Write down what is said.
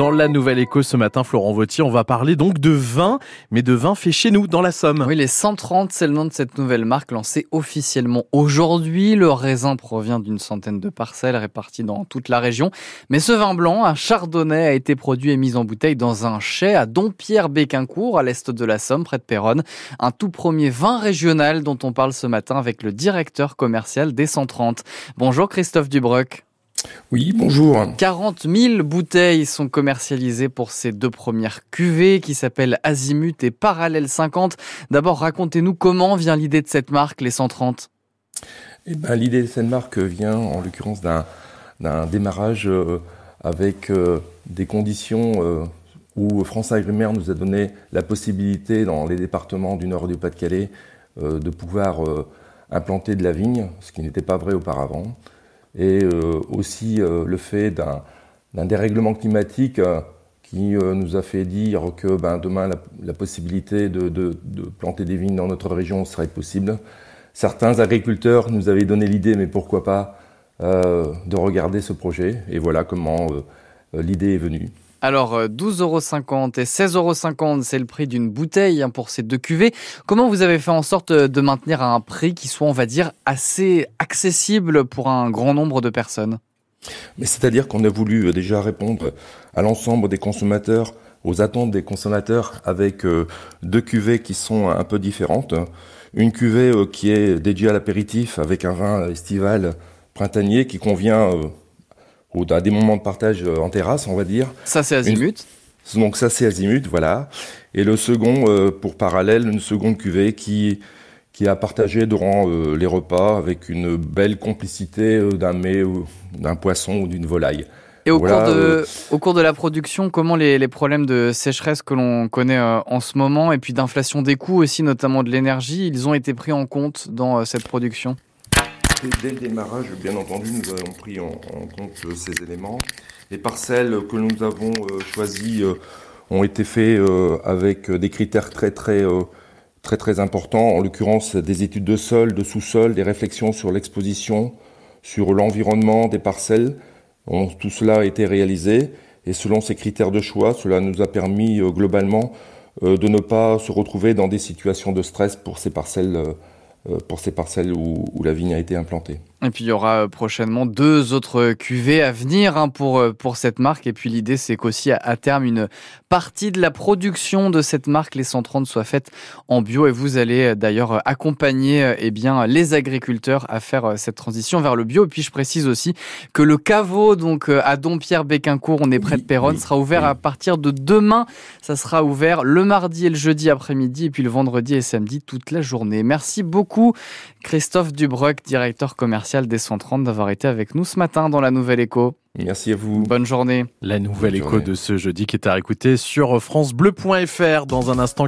Dans la Nouvelle Éco ce matin, Florent Vautier, on va parler donc de vin, mais de vin fait chez nous, dans la Somme. Oui, les 130, c'est le nom de cette nouvelle marque lancée officiellement aujourd'hui. Le raisin provient d'une centaine de parcelles réparties dans toute la région. Mais ce vin blanc, un chardonnay, a été produit et mis en bouteille dans un chai à Dompierre-Béquincourt, à l'est de la Somme, près de Péronne. Un tout premier vin régional dont on parle ce matin avec le directeur commercial des 130. Bonjour Christophe Dubroc. Oui, bonjour. 40 000 bouteilles sont commercialisées pour ces deux premières cuvées qui s'appellent Azimut et Parallèle 50. D'abord, racontez-nous comment vient l'idée de cette marque, les 130 eh ben, L'idée de cette marque vient en l'occurrence d'un démarrage euh, avec euh, des conditions euh, où France Agrimaire nous a donné la possibilité dans les départements du Nord et du Pas-de-Calais de pouvoir implanter de la vigne, ce qui n'était pas vrai auparavant et euh, aussi euh, le fait d'un dérèglement climatique euh, qui nous a fait dire que ben, demain la, possibilité de, de, planter des vignes dans notre région serait possible. Certains agriculteurs nous avaient donné l'idée, mais pourquoi pas, de regarder ce projet. Et voilà comment l'idée est venue. Alors 12,50 euros et 16,50 euros, c'est le prix d'une bouteille hein, pour ces deux cuvées. Comment vous avez fait en sorte de maintenir un prix qui soit, on va dire, assez accessible pour un grand nombre de personnes? Mais c'est-à-dire qu'on a voulu euh, déjà répondre à l'ensemble des consommateurs, aux attentes des consommateurs, avec euh, deux cuvées qui sont un peu différentes. Une cuvée euh, qui est dédiée à l'apéritif avec un vin estival printanier qui convient ou à des moments de partage euh, en terrasse, on va dire. Ça, c'est Azimut. Donc ça, c'est Azimut, voilà. Et le second, euh, pour parallèle, une seconde cuvée qui qui a partagé durant euh, les repas avec une belle complicité d'un mets, d'un poisson ou d'une volaille. Et au, cours de, au cours de la production, comment les, les problèmes de sécheresse que l'on connaît en ce moment et puis d'inflation des coûts aussi, notamment de l'énergie, ils ont été pris en compte dans cette production? Dès le démarrage, bien entendu, nous avons pris en, compte euh, ces éléments. Les parcelles que nous avons euh, choisies euh, ont été faites avec des critères très très très importants, en l'occurrence des études de sol, de sous-sol, des réflexions sur l'exposition, sur l'environnement des parcelles. tout cela a été réalisé et selon ces critères de choix, cela nous a permis globalement de ne pas se retrouver dans des situations de stress pour ces parcelles pour ces parcelles où, la vigne a été implantée. Et puis il y aura euh, prochainement deux autres cuvées à venir hein, pour, euh, pour cette marque. Et puis l'idée c'est qu'aussi à, terme une partie de la production de cette marque, les 130, soit faite en bio. Et vous allez d'ailleurs accompagner eh bien, les agriculteurs à faire cette transition vers le bio. Et puis je précise aussi que le caveau donc à Dompierre-Béquincourt, on est près de Péronne, sera ouvert à partir de demain. Ça sera ouvert le mardi et le jeudi après-midi et puis le vendredi et samedi toute la journée. Merci beaucoup beaucoup Christophe Dubroc, directeur commercial des 130, d'avoir été avec nous ce matin dans la Nouvelle Écho. Merci à vous. Bonne journée. La Nouvelle Écho de ce jeudi qui est à écouter sur francebleu.fr dans un instant.